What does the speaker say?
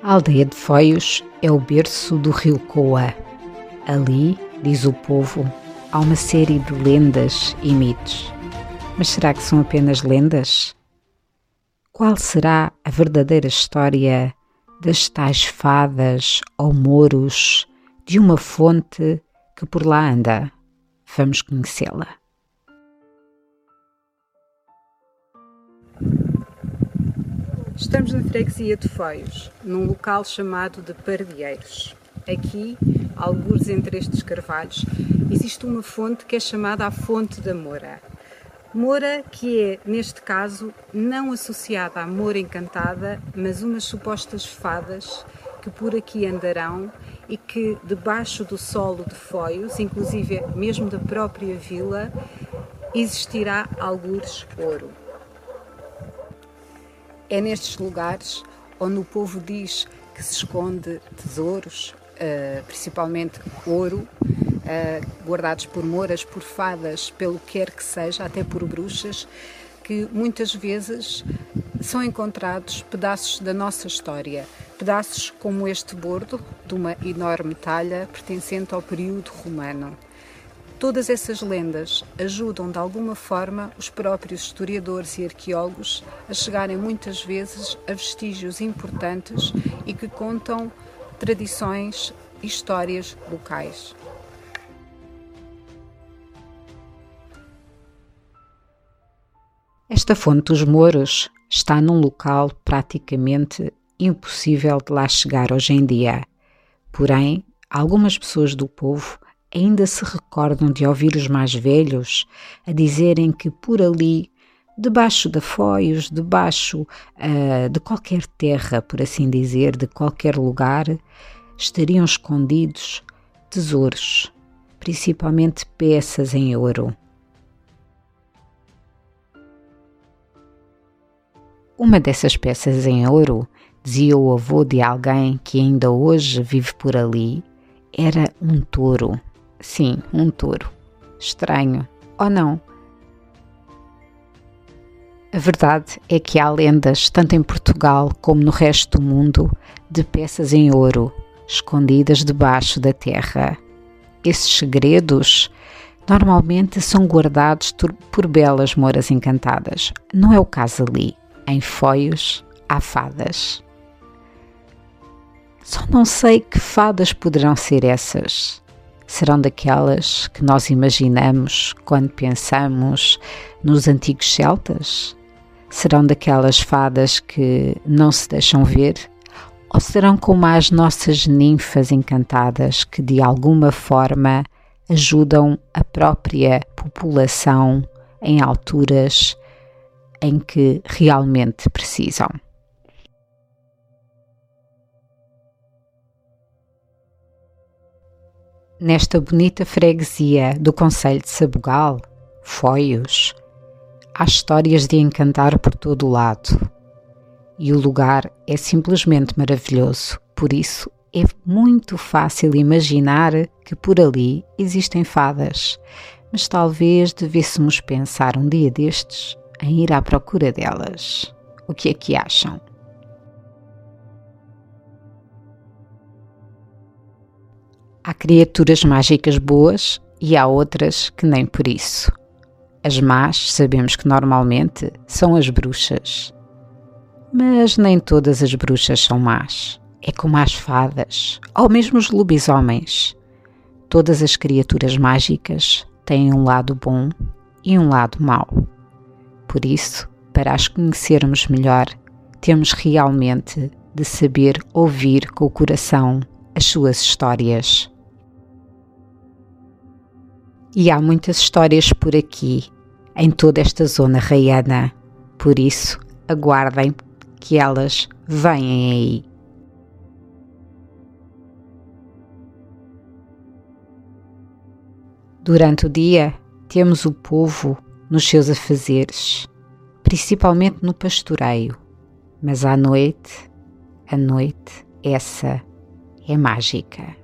A aldeia de Foios é o berço do rio Coa. Ali, diz o povo, há uma série de lendas e mitos. Mas será que são apenas lendas? Qual será a verdadeira história das tais fadas ou moros de uma fonte que por lá anda? Vamos conhecê-la. Estamos na freguesia de Foios, num local chamado de Pardieiros. Aqui, alguns entre estes carvalhos, existe uma fonte que é chamada a Fonte da Moura. Moura, que é, neste caso, não associada à Moura Encantada, mas umas supostas fadas que por aqui andarão e que, debaixo do solo de Foios, inclusive mesmo da própria vila, existirá algures ouro. É nestes lugares onde o povo diz que se esconde tesouros, uh, principalmente ouro, uh, guardados por moras, por fadas, pelo que quer que seja, até por bruxas, que muitas vezes são encontrados pedaços da nossa história, pedaços como este bordo de uma enorme talha pertencente ao período romano. Todas essas lendas ajudam de alguma forma os próprios historiadores e arqueólogos a chegarem muitas vezes a vestígios importantes e que contam tradições e histórias locais. Esta fonte dos Mouros está num local praticamente impossível de lá chegar hoje em dia. Porém, algumas pessoas do povo ainda se recordam de ouvir os mais velhos a dizerem que por ali, debaixo de foios, debaixo uh, de qualquer terra, por assim dizer, de qualquer lugar, estariam escondidos tesouros, principalmente peças em ouro. Uma dessas peças em ouro, dizia o avô de alguém que ainda hoje vive por ali, era um touro. Sim, um touro. Estranho, ou não? A verdade é que há lendas, tanto em Portugal como no resto do mundo, de peças em ouro escondidas debaixo da terra. Esses segredos normalmente são guardados por belas moras encantadas. Não é o caso ali. Em Foios há fadas. Só não sei que fadas poderão ser essas serão daquelas que nós imaginamos quando pensamos nos antigos celtas? Serão daquelas fadas que não se deixam ver? Ou serão como as nossas ninfas encantadas que de alguma forma ajudam a própria população em alturas em que realmente precisam? Nesta bonita freguesia do Conselho de Sabugal, Foios, há histórias de encantar por todo o lado. E o lugar é simplesmente maravilhoso, por isso é muito fácil imaginar que por ali existem fadas, mas talvez devêssemos pensar um dia destes em ir à procura delas. O que é que acham? Há criaturas mágicas boas e há outras que nem por isso. As más sabemos que normalmente são as bruxas. Mas nem todas as bruxas são más. É como as fadas, ou mesmo os lobisomens. Todas as criaturas mágicas têm um lado bom e um lado mau. Por isso, para as conhecermos melhor, temos realmente de saber ouvir com o coração as suas histórias. E há muitas histórias por aqui, em toda esta zona raiana. Por isso, aguardem que elas venham aí. Durante o dia, temos o povo nos seus afazeres, principalmente no pastoreio, mas à noite, a noite, essa é mágica.